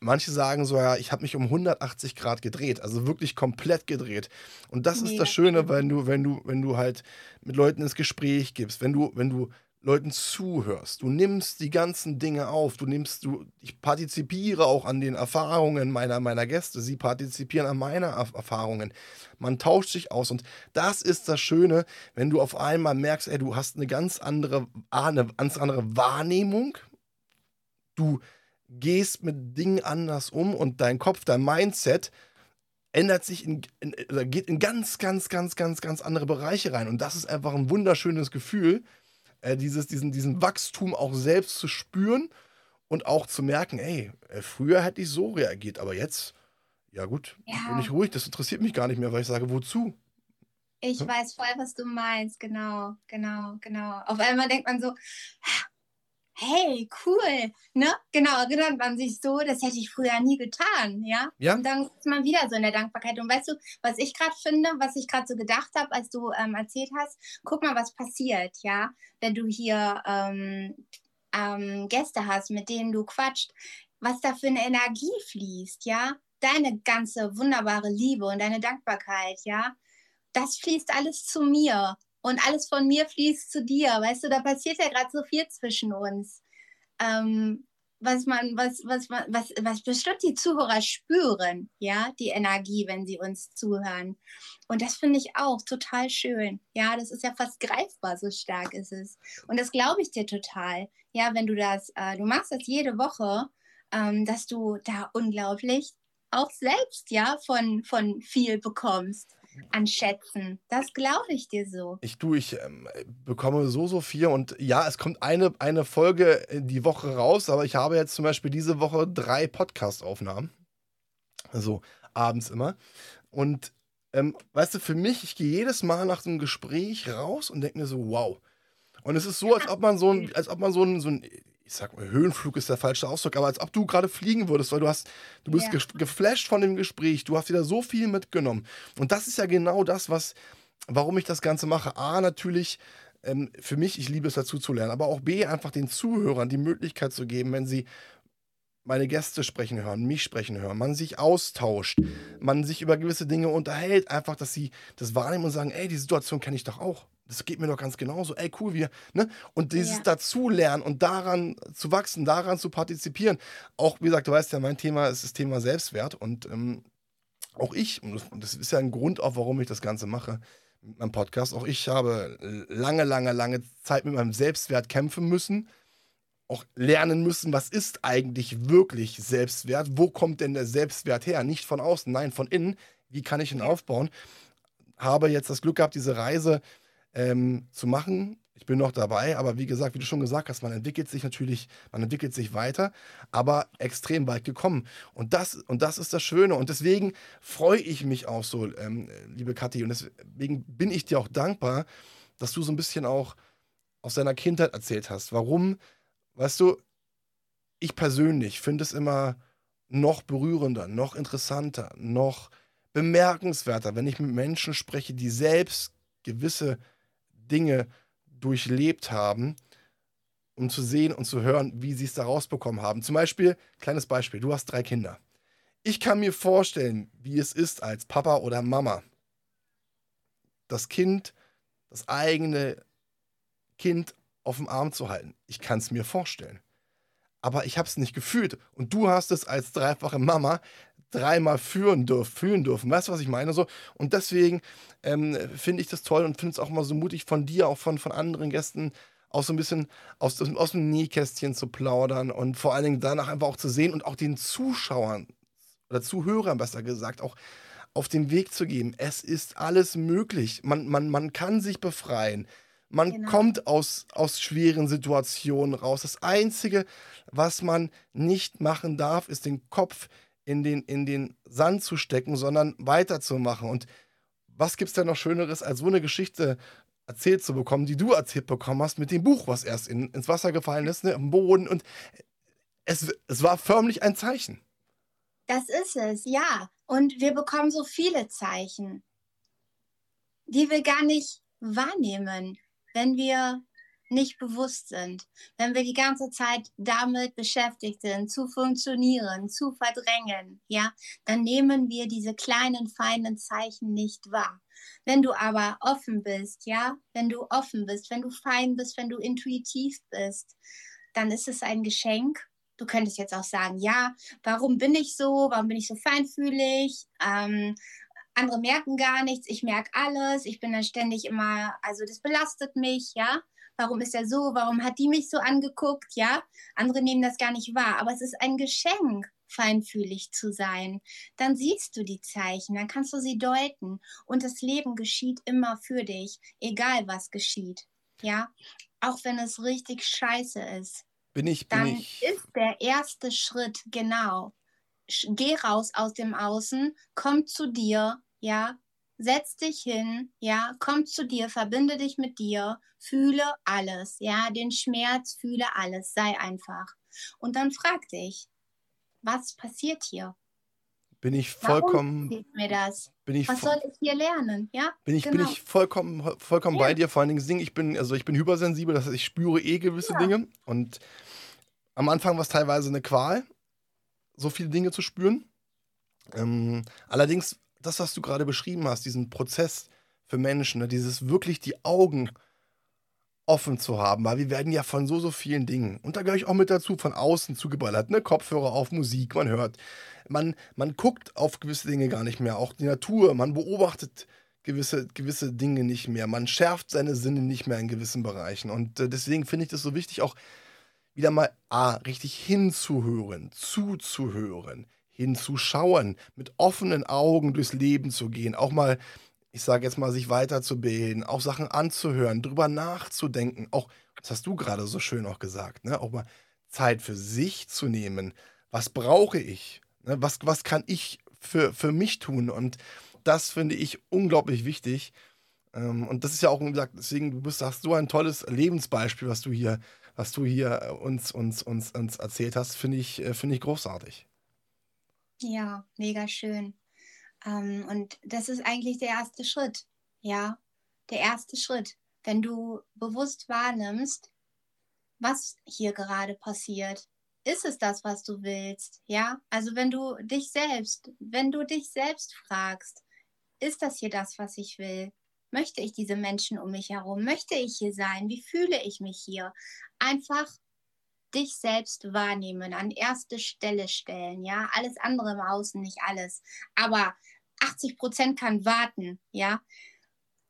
manche sagen so, ja, ich habe mich um 180 Grad gedreht, also wirklich komplett gedreht. Und das ist das Schöne, wenn du, wenn du, wenn du halt mit Leuten ins Gespräch gibst, wenn du, wenn du Leuten zuhörst, du nimmst die ganzen Dinge auf, du nimmst, du, ich partizipiere auch an den Erfahrungen meiner, meiner Gäste, sie partizipieren an meiner Erfahrungen. Man tauscht sich aus. Und das ist das Schöne, wenn du auf einmal merkst, ey, du hast eine ganz andere, eine ganz andere Wahrnehmung, du gehst mit Dingen anders um und dein Kopf, dein Mindset ändert sich in, in, geht in ganz, ganz, ganz, ganz, ganz andere Bereiche rein. Und das ist einfach ein wunderschönes Gefühl, äh, dieses, diesen, diesen Wachstum auch selbst zu spüren und auch zu merken, ey, äh, früher hätte ich so reagiert, aber jetzt, ja gut, ja. bin ich ruhig, das interessiert mich gar nicht mehr, weil ich sage, wozu? Ich hm? weiß voll, was du meinst, genau, genau, genau. Auf einmal denkt man so, hey, cool, ne? Genau, erinnert man sich so, das hätte ich früher nie getan, ja? ja. Und dann ist man wieder so in der Dankbarkeit. Und weißt du, was ich gerade finde, was ich gerade so gedacht habe, als du ähm, erzählt hast, guck mal, was passiert, ja? Wenn du hier ähm, ähm, Gäste hast, mit denen du quatscht, was da für eine Energie fließt, ja? Deine ganze wunderbare Liebe und deine Dankbarkeit, ja? Das fließt alles zu mir und alles von mir fließt zu dir. Weißt du, da passiert ja gerade so viel zwischen uns. Ähm, was man, was, was, was, was bestimmt die Zuhörer spüren, ja, die Energie, wenn sie uns zuhören. Und das finde ich auch total schön. Ja, das ist ja fast greifbar, so stark ist es. Und das glaube ich dir total. Ja, wenn du das, äh, du machst das jede Woche, ähm, dass du da unglaublich auch selbst, ja, von, von viel bekommst an Schätzen. Das glaube ich dir so. Ich du, ich ähm, bekomme so, so viel und ja, es kommt eine, eine Folge die Woche raus, aber ich habe jetzt zum Beispiel diese Woche drei Podcast-Aufnahmen. Also abends immer. Und ähm, weißt du, für mich, ich gehe jedes Mal nach so einem Gespräch raus und denke mir so, wow. Und es ist so, als ob man so ein, als ob man so ein, so ein ich sag mal, Höhenflug ist der falsche Ausdruck, aber als ob du gerade fliegen würdest, weil du hast, du bist ja. geflasht von dem Gespräch, du hast wieder so viel mitgenommen. Und das ist ja genau das, was, warum ich das Ganze mache. A, natürlich, ähm, für mich, ich liebe es dazu zu lernen, aber auch B, einfach den Zuhörern die Möglichkeit zu geben, wenn sie meine Gäste sprechen hören, mich sprechen hören, man sich austauscht, man sich über gewisse Dinge unterhält, einfach, dass sie das wahrnehmen und sagen, ey, die Situation kenne ich doch auch das geht mir doch ganz genauso. Ey, cool, wir, ne? Und dieses ja. Dazulernen und daran zu wachsen, daran zu partizipieren. Auch, wie gesagt, du weißt ja, mein Thema ist das Thema Selbstwert und ähm, auch ich, und das ist ja ein Grund auch, warum ich das Ganze mache, mit meinem Podcast, auch ich habe lange, lange, lange Zeit mit meinem Selbstwert kämpfen müssen auch lernen müssen, was ist eigentlich wirklich Selbstwert? Wo kommt denn der Selbstwert her? Nicht von außen, nein, von innen. Wie kann ich ihn aufbauen? Habe jetzt das Glück gehabt, diese Reise ähm, zu machen. Ich bin noch dabei, aber wie gesagt, wie du schon gesagt hast, man entwickelt sich natürlich, man entwickelt sich weiter, aber extrem weit gekommen. Und das, und das ist das Schöne. Und deswegen freue ich mich auch so, ähm, liebe Kathi, und deswegen bin ich dir auch dankbar, dass du so ein bisschen auch aus deiner Kindheit erzählt hast. Warum, weißt du, ich persönlich finde es immer noch berührender, noch interessanter, noch bemerkenswerter, wenn ich mit Menschen spreche, die selbst gewisse Dinge durchlebt haben, um zu sehen und zu hören, wie sie es da rausbekommen haben. Zum Beispiel, kleines Beispiel, du hast drei Kinder. Ich kann mir vorstellen, wie es ist als Papa oder Mama, das Kind, das eigene Kind auf dem Arm zu halten. Ich kann es mir vorstellen. Aber ich habe es nicht gefühlt. Und du hast es als dreifache Mama dreimal führen, dürf, führen dürfen. Weißt du, was ich meine? So, und deswegen ähm, finde ich das toll und finde es auch mal so mutig von dir, auch von, von anderen Gästen, auch so ein bisschen aus, aus dem Nähkästchen zu plaudern und vor allen Dingen danach einfach auch zu sehen und auch den Zuschauern oder Zuhörern besser gesagt auch auf den Weg zu geben. Es ist alles möglich. Man, man, man kann sich befreien. Man genau. kommt aus, aus schweren Situationen raus. Das Einzige, was man nicht machen darf, ist den Kopf in den, in den Sand zu stecken, sondern weiterzumachen. Und was gibt es denn noch Schöneres, als so eine Geschichte erzählt zu bekommen, die du erzählt bekommen hast mit dem Buch, was erst in, ins Wasser gefallen ist, ne, am Boden. Und es, es war förmlich ein Zeichen. Das ist es, ja. Und wir bekommen so viele Zeichen, die wir gar nicht wahrnehmen, wenn wir nicht bewusst sind, wenn wir die ganze Zeit damit beschäftigt sind, zu funktionieren, zu verdrängen, ja, dann nehmen wir diese kleinen, feinen Zeichen nicht wahr. Wenn du aber offen bist, ja, wenn du offen bist, wenn du fein bist, wenn du intuitiv bist, dann ist es ein Geschenk. Du könntest jetzt auch sagen, ja, warum bin ich so? Warum bin ich so feinfühlig? Ähm, andere merken gar nichts, ich merke alles, ich bin dann ständig immer, also das belastet mich, ja warum ist er so, warum hat die mich so angeguckt, ja? Andere nehmen das gar nicht wahr, aber es ist ein Geschenk feinfühlig zu sein, dann siehst du die Zeichen, dann kannst du sie deuten und das Leben geschieht immer für dich, egal was geschieht. Ja, auch wenn es richtig scheiße ist. Bin ich, bin dann ich. ist der erste Schritt genau. Geh raus aus dem Außen, komm zu dir, ja, setz dich hin, ja, komm zu dir, verbinde dich mit dir, fühle alles, ja, den Schmerz, fühle alles, sei einfach. Und dann frag dich, was passiert hier? Bin ich vollkommen. Warum mir das? Bin ich was soll ich hier lernen? Ja, bin ich, genau. bin ich vollkommen, vollkommen Ja. bei dir. Vor allen Dingen, ich bin, also ich bin hypersensibel, das heißt, ich spüre eh gewisse Ja. Dinge. Und am Anfang war es teilweise eine Qual, so viele Dinge zu spüren. Ähm, allerdings, das, was du gerade beschrieben hast, diesen Prozess für Menschen, ne, dieses wirklich die Augen offen zu haben, weil wir werden ja von so, so vielen Dingen, und da gehöre ich auch mit dazu, von außen zugeballert, ne? Kopfhörer auf, Musik, man hört, man, man guckt auf gewisse Dinge gar nicht mehr, auch die Natur, man beobachtet gewisse, gewisse Dinge nicht mehr, man schärft seine Sinne nicht mehr in gewissen Bereichen und äh, deswegen finde ich das so wichtig, auch wieder mal A, richtig hinzuhören, zuzuhören, hinzuschauen, mit offenen Augen durchs Leben zu gehen, auch mal, ich sage jetzt mal, sich weiterzubilden, auch Sachen anzuhören, drüber nachzudenken, auch, das hast du gerade so schön auch gesagt, ne? auch mal Zeit für sich zu nehmen. Was brauche ich? Ne? Was, was kann ich für, für mich tun? Und das finde ich unglaublich wichtig. Ähm, und das ist ja auch, wie gesagt, deswegen, du bist, hast so ein tolles Lebensbeispiel, was du hier, was du hier uns, uns, uns, uns erzählt hast, finde ich, äh, finde ich großartig. Ja, mega schön. Ähm, und das ist eigentlich der erste Schritt. Ja, der erste Schritt. Wenn du bewusst wahrnimmst, was hier gerade passiert, ist es das, was du willst? Ja, also wenn du dich selbst, wenn du dich selbst fragst, ist das hier das, was ich will? Möchte ich diese Menschen um mich herum? Möchte ich hier sein? Wie fühle ich mich hier? Einfach dich selbst wahrnehmen, an erste Stelle stellen, ja, alles andere im Außen, nicht alles, aber 80 Prozent kann warten, ja,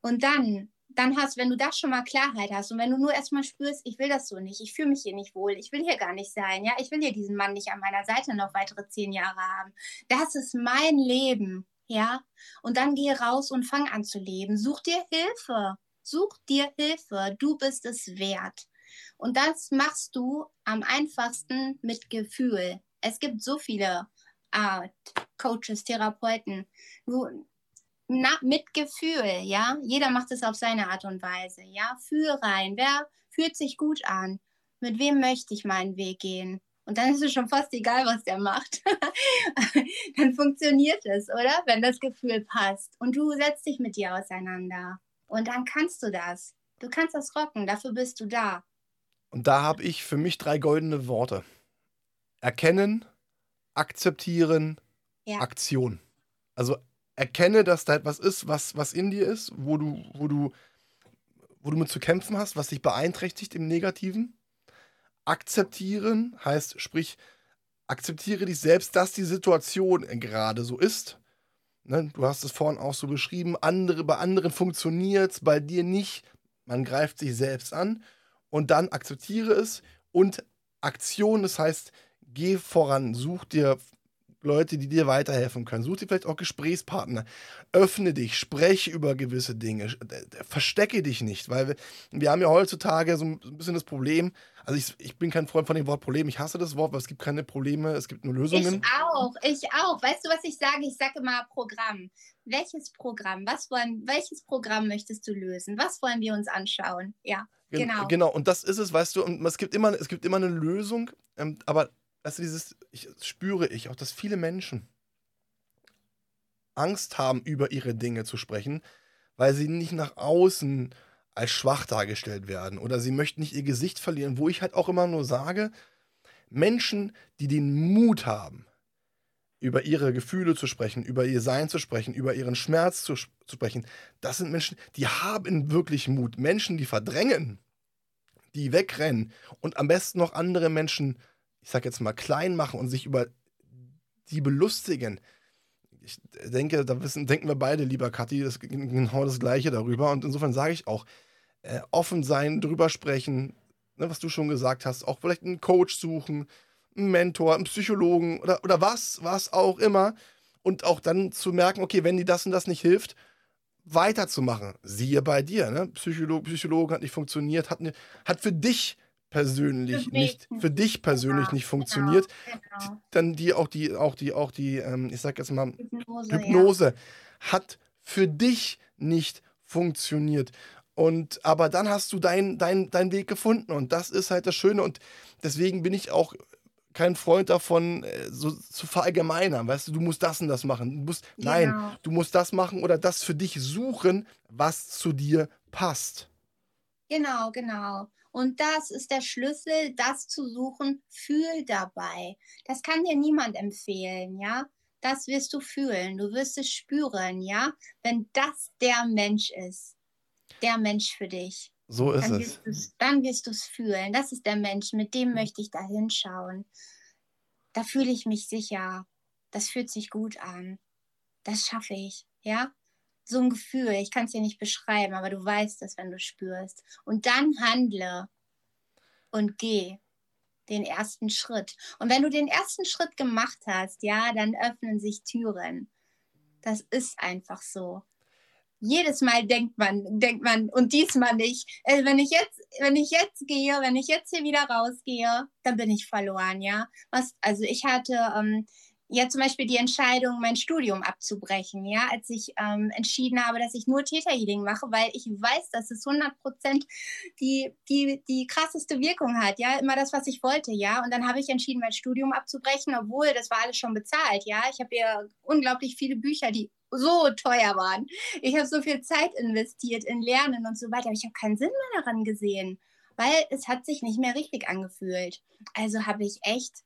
und dann, dann hast, wenn du das schon mal Klarheit hast und wenn du nur erstmal spürst, ich will das so nicht, ich fühle mich hier nicht wohl, ich will hier gar nicht sein, ja, ich will hier diesen Mann nicht an meiner Seite noch weitere zehn Jahre haben, das ist mein Leben, ja, und dann geh raus und fang an zu leben, such dir Hilfe, such dir Hilfe, du bist es wert. Und das machst du am einfachsten mit Gefühl. Es gibt so viele äh, Coaches, Therapeuten. Du, na, mit Gefühl, ja. Jeder macht es auf seine Art und Weise, ja. Fühl rein. Wer fühlt sich gut an? Mit wem möchte ich meinen Weg gehen? Und dann ist es schon fast egal, was der macht. dann funktioniert es, oder? Wenn das Gefühl passt. Und du setzt dich mit dir auseinander. Und dann kannst du das. Du kannst das rocken. Dafür bist du da. Und da habe ich für mich drei goldene Worte. Erkennen, akzeptieren, Ja. Aktion. Also erkenne, dass da etwas ist, was, was in dir ist, wo du, wo du, wo du mit zu kämpfen hast, was dich beeinträchtigt im Negativen. Akzeptieren heißt, sprich, akzeptiere dich selbst, dass die Situation gerade so ist. Ne? Du hast es vorhin auch so beschrieben, andere, bei anderen funktioniert es, bei dir nicht. Man greift sich selbst an und dann akzeptiere es und Aktion, das heißt, geh voran, such dir Leute, die dir weiterhelfen können. Such dir vielleicht auch Gesprächspartner. Öffne dich, spreche über gewisse Dinge. Verstecke dich nicht, weil wir, wir haben ja heutzutage so ein bisschen das Problem, also ich, ich bin kein Freund von dem Wort Problem, ich hasse das Wort, weil es gibt keine Probleme, es gibt nur Lösungen. Ich auch, ich auch. Weißt du, was ich sage? Ich sage immer Programm. Welches Programm? Was wollen, welches Programm möchtest du lösen? Was wollen wir uns anschauen? Ja, genau. Genau, und das ist es, weißt du, und es gibt immer, es gibt immer eine Lösung, ähm, aber weißt du, dieses, ich, das spüre ich auch, dass viele Menschen Angst haben, über ihre Dinge zu sprechen, weil sie nicht nach außen als schwach dargestellt werden oder sie möchten nicht ihr Gesicht verlieren, wo ich halt auch immer nur sage, Menschen, die den Mut haben, über ihre Gefühle zu sprechen, über ihr Sein zu sprechen, über ihren Schmerz zu, zu sprechen, das sind Menschen, die haben wirklich Mut. Menschen, die verdrängen, die wegrennen und am besten noch andere Menschen, ich sag jetzt mal, klein machen und sich über die belustigen. Ich denke, da wissen, denken wir beide, lieber Kathi, das genau das Gleiche darüber. Und insofern sage ich auch, äh, offen sein, drüber sprechen, ne, was du schon gesagt hast, auch vielleicht einen Coach suchen, einen Mentor, einen Psychologen oder, oder was, was auch immer. Und auch dann zu merken, okay, wenn dir das und das nicht hilft, weiterzumachen. Siehe bei dir, ne? Psycholo Psychologen hat nicht funktioniert, hat, ne, hat für dich persönlich für nicht, für dich persönlich genau, nicht funktioniert. Genau. Dann die auch die, auch die, auch die, ähm, ich sag jetzt mal, Hypnose, Hypnose ja. hat für dich nicht funktioniert. Und aber dann hast du deinen dein, dein Weg gefunden und das ist halt das Schöne und deswegen bin ich auch kein Freund davon, äh, so zu verallgemeinern. Weißt du, du musst das und das machen. Du musst, genau. Nein, du musst das machen oder das für dich suchen, was zu dir passt. Genau, genau. Und das ist der Schlüssel, das zu suchen. Fühl dabei. Das kann dir niemand empfehlen, ja. Das wirst du fühlen. Du wirst es spüren, ja. Wenn das der Mensch ist, der Mensch für dich. So ist dann es. Wirst dann wirst du es fühlen. Das ist der Mensch, mit dem möchte ich da hinschauen. Da fühle ich mich sicher. Das fühlt sich gut an. Das schaffe ich, ja? So ein Gefühl, ich kann es dir nicht beschreiben, aber du weißt es, wenn du spürst. Und dann handle und geh den ersten Schritt. Und wenn du den ersten Schritt gemacht hast, ja, dann öffnen sich Türen. Das ist einfach so jedes Mal denkt man, denkt man, und diesmal nicht. Also wenn ich jetzt, wenn ich jetzt gehe, wenn ich jetzt hier wieder rausgehe, dann bin ich verloren, ja. Was, also ich hatte ähm, ja zum Beispiel die Entscheidung, mein Studium abzubrechen, ja, als ich ähm, entschieden habe, dass ich nur Theta mache, weil ich weiß, dass es 100 Prozent die, die, die krasseste Wirkung hat, ja, immer das, was ich wollte, ja. Und dann habe ich entschieden, mein Studium abzubrechen, obwohl das war alles schon bezahlt, ja. Ich habe ja unglaublich viele Bücher, die so teuer waren. Ich habe so viel Zeit investiert in Lernen und so weiter, aber ich habe keinen Sinn mehr daran gesehen, weil es hat sich nicht mehr richtig angefühlt. Also habe ich echt,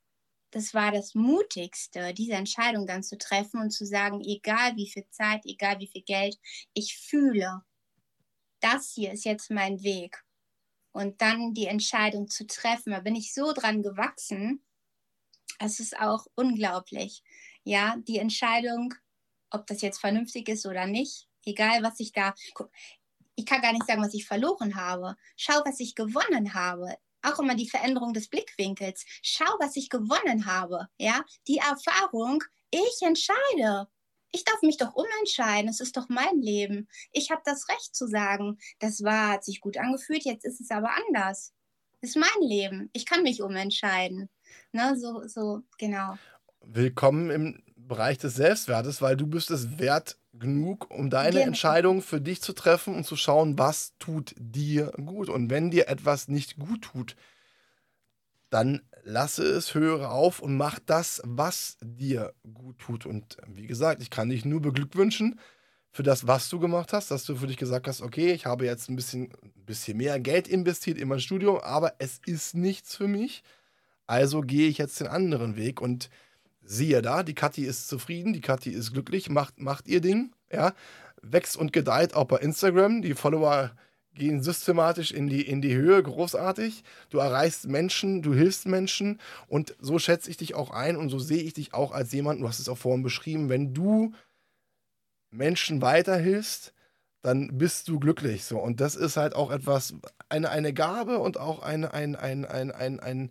das war das Mutigste, diese Entscheidung dann zu treffen und zu sagen, egal wie viel Zeit, egal wie viel Geld, ich fühle, das hier ist jetzt mein Weg. Und dann die Entscheidung zu treffen, da bin ich so dran gewachsen. Es ist auch unglaublich. Ja, die Entscheidung ob das jetzt vernünftig ist oder nicht, egal was ich da, ich kann gar nicht sagen, was ich verloren habe. Schau, was ich gewonnen habe. Auch immer die Veränderung des Blickwinkels. Schau, was ich gewonnen habe. Ja, die Erfahrung, ich entscheide. Ich darf mich doch umentscheiden. Es ist doch mein Leben. Ich habe das Recht zu sagen, das war, hat sich gut angefühlt, jetzt ist es aber anders. Das ist mein Leben. Ich kann mich umentscheiden. Ne, so, so, genau. Willkommen im Bereich des Selbstwertes, weil du bist es wert genug, um deine genau. Entscheidung für dich zu treffen und zu schauen, was tut dir gut. Und wenn dir etwas nicht gut tut, dann lasse es, höre auf und mach das, was dir gut tut. Und wie gesagt, ich kann dich nur beglückwünschen für das, was du gemacht hast, dass du für dich gesagt hast, okay, ich habe jetzt ein bisschen, ein bisschen mehr Geld investiert in mein Studium, aber es ist nichts für mich. Also gehe ich jetzt den anderen Weg und siehe da, die Kathi ist zufrieden, die Kathi ist glücklich, macht, macht ihr Ding, ja, wächst und gedeiht auch bei Instagram. Die Follower gehen systematisch in die, in die Höhe, großartig. Du erreichst Menschen, du hilfst Menschen und so schätze ich dich auch ein und so sehe ich dich auch als jemand, du hast es auch vorhin beschrieben, wenn du Menschen weiterhilfst, dann bist du glücklich. So. Und das ist halt auch etwas, eine, eine Gabe und auch eine, ein, ein, ein, ein, ein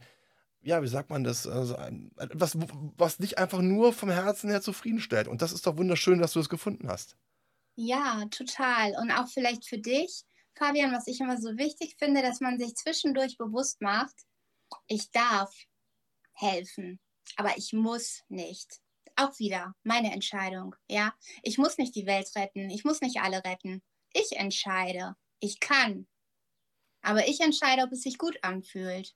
ja, wie sagt man das, also etwas, was dich einfach nur vom Herzen her zufriedenstellt. Und das ist doch wunderschön, dass du es gefunden hast. Ja, total. Und auch vielleicht für dich, Fabian, was ich immer so wichtig finde, dass man sich zwischendurch bewusst macht, ich darf helfen, aber ich muss nicht. Auch wieder meine Entscheidung, ja. Ich muss nicht die Welt retten, ich muss nicht alle retten. Ich entscheide, ich kann. Aber ich entscheide, ob es sich gut anfühlt.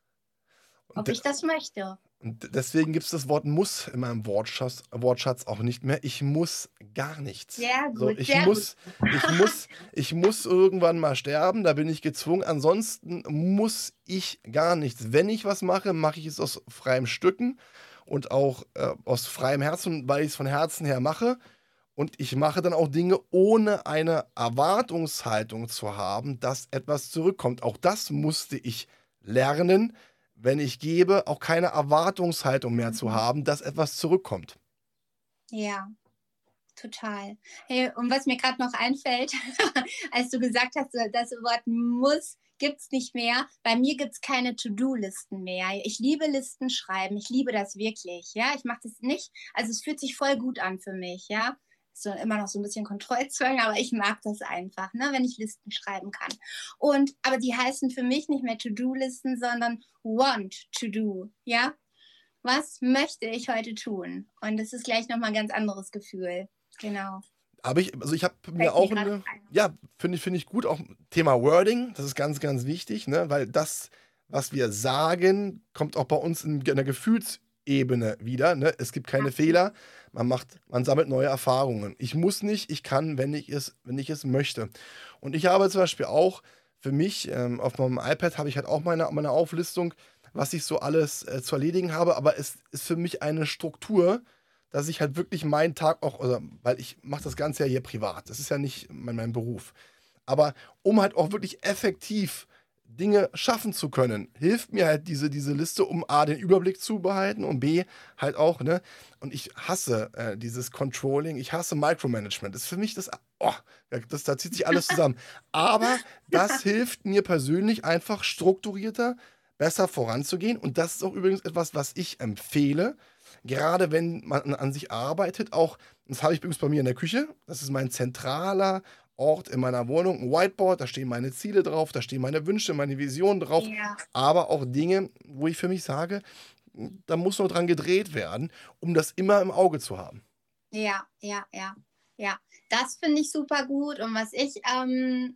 Ob ich das möchte. Und deswegen gibt es das Wort muss in meinem Wortschatz, Wortschatz auch nicht mehr. Ich muss gar nichts. Sehr gut. So, ich, sehr muss, gut. ich, muss, ich muss irgendwann mal sterben, da bin ich gezwungen. Ansonsten muss ich gar nichts. Wenn ich was mache, mache ich es aus freiem Stücken und auch äh, aus freiem Herzen, weil ich es von Herzen her mache. Und ich mache dann auch Dinge, ohne eine Erwartungshaltung zu haben, dass etwas zurückkommt. Auch das musste ich lernen wenn ich gebe, auch keine Erwartungshaltung mehr zu mhm. haben, dass etwas zurückkommt. Ja, total. Hey, und was mir gerade noch einfällt, als du gesagt hast, das Wort muss, gibt es nicht mehr. Bei mir gibt es keine To-Do-Listen mehr. Ich liebe Listen schreiben. Ich liebe das wirklich. Ja, ich mache das nicht. Also es fühlt sich voll gut an für mich. Ja, so immer noch so ein bisschen Kontrollzwang, aber ich mag das einfach, ne, wenn ich Listen schreiben kann. Und aber die heißen für mich nicht mehr To-Do-Listen, sondern Want to Do. Ja, was möchte ich heute tun? Und das ist gleich nochmal ein ganz anderes Gefühl. Genau. Aber ich, also ich habe mir auch eine, ja, finde find ich gut, auch Thema Wording, das ist ganz, ganz wichtig, ne? weil das, was wir sagen, kommt auch bei uns in einer Gefühlsebene wieder. Ne? Es gibt keine Fehler, man macht, man sammelt neue Erfahrungen. Ich muss nicht, ich kann, wenn ich es, wenn ich es möchte. Und ich habe zum Beispiel auch für mich, ähm, auf meinem iPad habe ich halt auch meine, meine Auflistung, was ich so alles äh, zu erledigen habe, aber es ist für mich eine Struktur, dass ich halt wirklich meinen Tag auch, also, weil ich mache das Ganze ja hier privat, das ist ja nicht mein, mein Beruf. Aber um halt auch wirklich effektiv Dinge schaffen zu können, hilft mir halt diese, diese Liste, um A, den Überblick zu behalten und B, halt auch, ne? Und ich hasse äh, dieses Controlling, ich hasse Micromanagement. Das ist für mich das, oh, das, da zieht sich alles zusammen. Aber das hilft mir persönlich einfach strukturierter, besser voranzugehen. Und das ist auch übrigens etwas, was ich empfehle, gerade wenn man an sich arbeitet, auch, das habe ich übrigens bei mir in der Küche, das ist mein zentraler Ort in meiner Wohnung, ein Whiteboard, da stehen meine Ziele drauf, da stehen meine Wünsche, meine Visionen drauf, ja. aber auch Dinge, wo ich für mich sage, da muss noch dran gedreht werden, um das immer im Auge zu haben. Ja, ja, ja, ja. Das finde ich super gut. Und was ich ähm,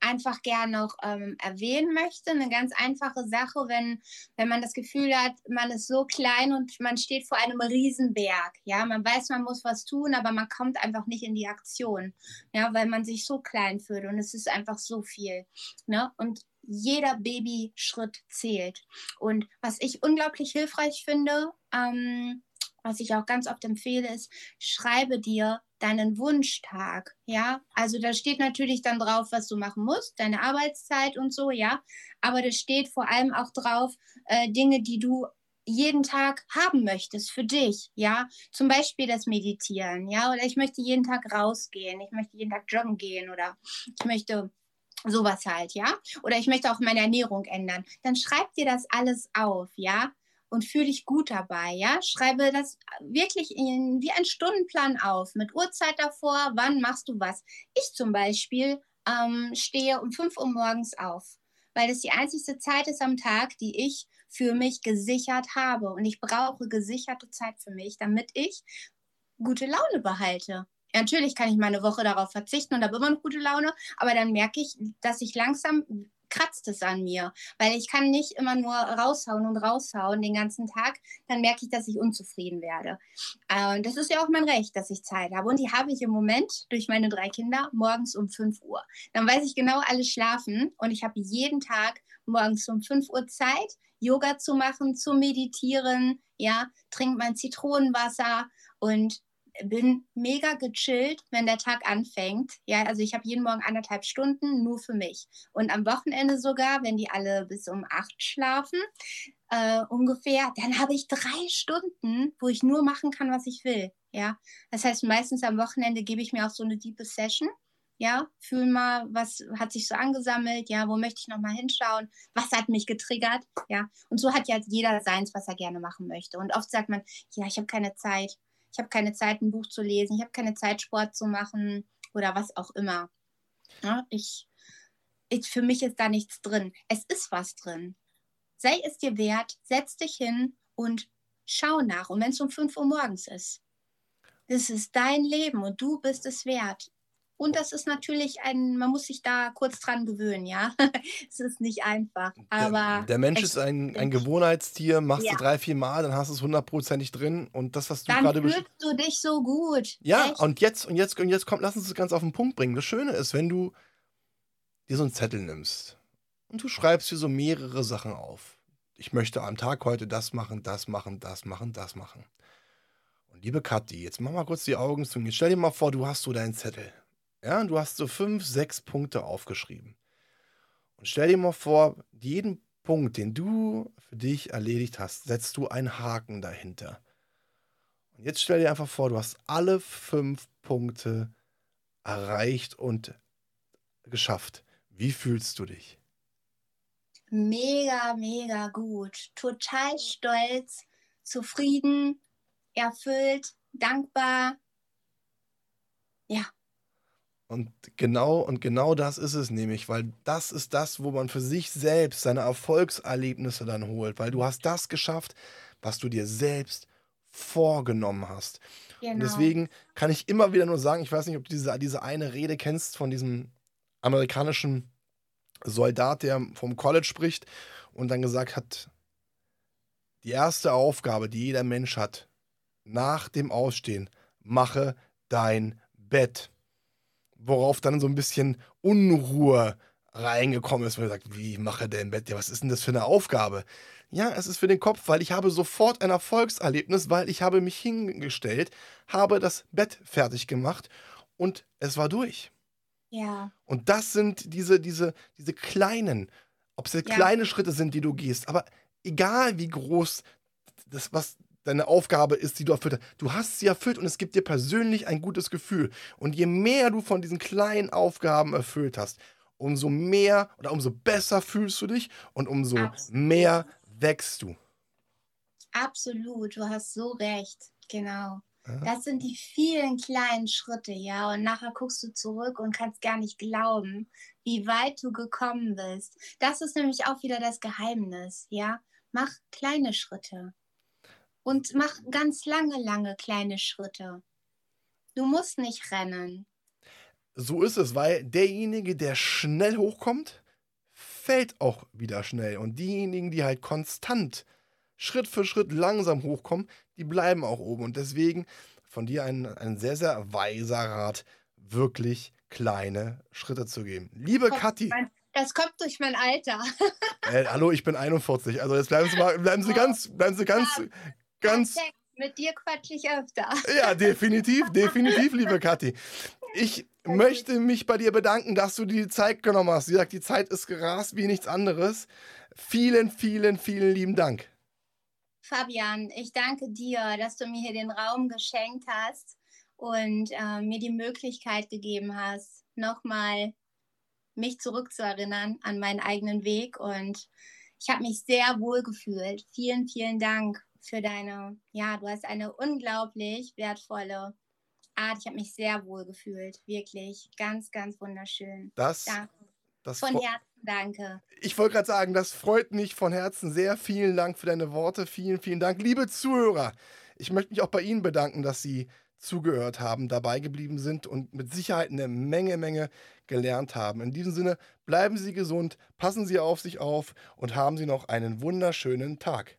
einfach gern noch ähm, erwähnen möchte. Eine ganz einfache Sache, wenn, wenn man das Gefühl hat, man ist so klein und man steht vor einem Riesenberg. Ja, man weiß, man muss was tun, aber man kommt einfach nicht in die Aktion. Ja, weil man sich so klein fühlt und es ist einfach so viel. Ne? Und jeder Babyschritt zählt. Und was ich unglaublich hilfreich finde, ähm, was ich auch ganz oft empfehle, ist, schreibe dir deinen Wunschtag, ja. Also da steht natürlich dann drauf, was du machen musst, deine Arbeitszeit und so, ja. Aber da steht vor allem auch drauf äh, Dinge, die du jeden Tag haben möchtest für dich, ja. Zum Beispiel das Meditieren, ja. Oder ich möchte jeden Tag rausgehen, ich möchte jeden Tag joggen gehen oder ich möchte sowas halt, ja. Oder ich möchte auch meine Ernährung ändern. Dann schreib dir das alles auf, ja und fühle dich gut dabei, ja? Schreibe das wirklich in, wie ein Stundenplan auf, mit Uhrzeit davor, wann machst du was. Ich zum Beispiel ähm, stehe um 5 Uhr morgens auf, weil das die einzige Zeit ist am Tag, die ich für mich gesichert habe. Und ich brauche gesicherte Zeit für mich, damit ich gute Laune behalte. natürlich kann ich meine Woche darauf verzichten und habe immer noch gute Laune, aber dann merke ich, dass ich langsam kratzt es an mir, weil ich kann nicht immer nur raushauen und raushauen den ganzen Tag, dann merke ich, dass ich unzufrieden werde. Äh, das ist ja auch mein Recht, dass ich Zeit habe und die habe ich im Moment durch meine drei Kinder morgens um 5 Uhr. Dann weiß ich genau, alle schlafen und ich habe jeden Tag morgens um 5 Uhr Zeit, Yoga zu machen, zu meditieren, ja, trinke mein Zitronenwasser und bin mega gechillt, wenn der Tag anfängt. Ja, also ich habe jeden Morgen anderthalb Stunden nur für mich. Und am Wochenende sogar, wenn die alle bis um acht schlafen, äh, ungefähr, dann habe ich drei Stunden, wo ich nur machen kann, was ich will. Ja, das heißt, meistens am Wochenende gebe ich mir auch so eine deepe Session. Ja, fühl mal, was hat sich so angesammelt, ja, wo möchte ich nochmal hinschauen, was hat mich getriggert, ja. Und so hat ja jeder seins, was er gerne machen möchte. Und oft sagt man, ja, ich habe keine Zeit, ich habe keine Zeit, ein Buch zu lesen, ich habe keine Zeit, Sport zu machen oder was auch immer. Ja, ich, ich, für mich ist da nichts drin. Es ist was drin. Sei es dir wert, setz dich hin und schau nach. Und wenn es um 5 Uhr morgens ist, das ist dein Leben und du bist es wert. Und das ist natürlich ein, man muss sich da kurz dran gewöhnen, ja. es ist nicht einfach. Aber der, der Mensch ist ein, ein Gewohnheitstier, machst ja. du drei, vier Mal, dann hast du es hundertprozentig drin. Und das, was du gerade Dann fühlst du dich so gut. Ja, Echt? und jetzt, und jetzt, und jetzt kommt, lass uns das ganz auf den Punkt bringen. Das Schöne ist, wenn du dir so einen Zettel nimmst und du schreibst dir so mehrere Sachen auf. Ich möchte am Tag heute das machen, das machen, das machen, das machen. Und liebe Kathi, jetzt mach mal kurz die Augen zu. Jetzt stell dir mal vor, du hast so deinen Zettel. Ja, du hast so fünf, sechs Punkte aufgeschrieben. Und stell dir mal vor, jeden Punkt, den du für dich erledigt hast, setzt du einen Haken dahinter. Und jetzt stell dir einfach vor, du hast alle fünf Punkte erreicht und geschafft. Wie fühlst du dich? Mega, mega gut. Total stolz, zufrieden, erfüllt, dankbar. Ja. Und genau, und genau das ist es nämlich, weil das ist das, wo man für sich selbst seine Erfolgserlebnisse dann holt, weil du hast das geschafft, was du dir selbst vorgenommen hast. Genau. Und deswegen kann ich immer wieder nur sagen, ich weiß nicht, ob du diese, diese eine Rede kennst von diesem amerikanischen Soldat, der vom College spricht und dann gesagt hat, die erste Aufgabe, die jeder Mensch hat, nach dem Ausstehen, mache dein Bett. Worauf dann so ein bisschen Unruhe reingekommen ist, wo er sagt, wie mache dein Bett? Ja, was ist denn das für eine Aufgabe? Ja, es ist für den Kopf, weil ich habe sofort ein Erfolgserlebnis, weil ich habe mich hingestellt, habe das Bett fertig gemacht und es war durch. Ja. Und das sind diese, diese, diese kleinen, ob es ja. kleine Schritte sind, die du gehst, aber egal wie groß das, was deine Aufgabe ist, die du erfüllt hast, du hast sie erfüllt und es gibt dir persönlich ein gutes Gefühl. Und je mehr du von diesen kleinen Aufgaben erfüllt hast, umso mehr oder umso besser fühlst du dich und umso Absolut. mehr wächst du. Absolut, du hast so recht, genau. Das sind die vielen kleinen Schritte, ja. Und nachher guckst du zurück und kannst gar nicht glauben, wie weit du gekommen bist. Das ist nämlich auch wieder das Geheimnis, ja. Mach kleine Schritte. Und mach ganz lange, lange kleine Schritte. Du musst nicht rennen. So ist es, weil derjenige, der schnell hochkommt, fällt auch wieder schnell. Und diejenigen, die halt konstant Schritt für Schritt langsam hochkommen, die bleiben auch oben. Und deswegen von dir ein, ein sehr, sehr weiser Rat, wirklich kleine Schritte zu geben. Liebe Kathi. Das kommt durch mein Alter. äh, hallo, ich bin 41. Also jetzt bleiben Sie mal, bleiben Sie ganz, bleiben Sie ganz, ja, ganz. Mit dir quatsche ich öfter. Ja, definitiv, definitiv, liebe Kathi. Ich möchte mich bei dir bedanken, dass du die Zeit genommen hast. Wie gesagt, die Zeit ist gerast wie nichts anderes. Vielen, vielen, vielen lieben Dank. Fabian, ich danke dir, dass du mir hier den Raum geschenkt hast und äh, mir die Möglichkeit gegeben hast, nochmal mich zurückzuerinnern an meinen eigenen Weg. Und ich habe mich sehr wohl gefühlt. Vielen, vielen Dank für deine, ja, du hast eine unglaublich wertvolle Art. Ich habe mich sehr wohl gefühlt. Wirklich. Ganz, ganz wunderschön. Das, Danke. das Von Herzen Danke. Ich wollte gerade sagen, das freut mich von Herzen sehr. Vielen Dank für deine Worte. Vielen, vielen Dank. Liebe Zuhörer, ich möchte mich auch bei Ihnen bedanken, dass Sie zugehört haben, dabei geblieben sind und mit Sicherheit eine Menge, Menge gelernt haben. In diesem Sinne, bleiben Sie gesund, passen Sie auf sich auf und haben Sie noch einen wunderschönen Tag.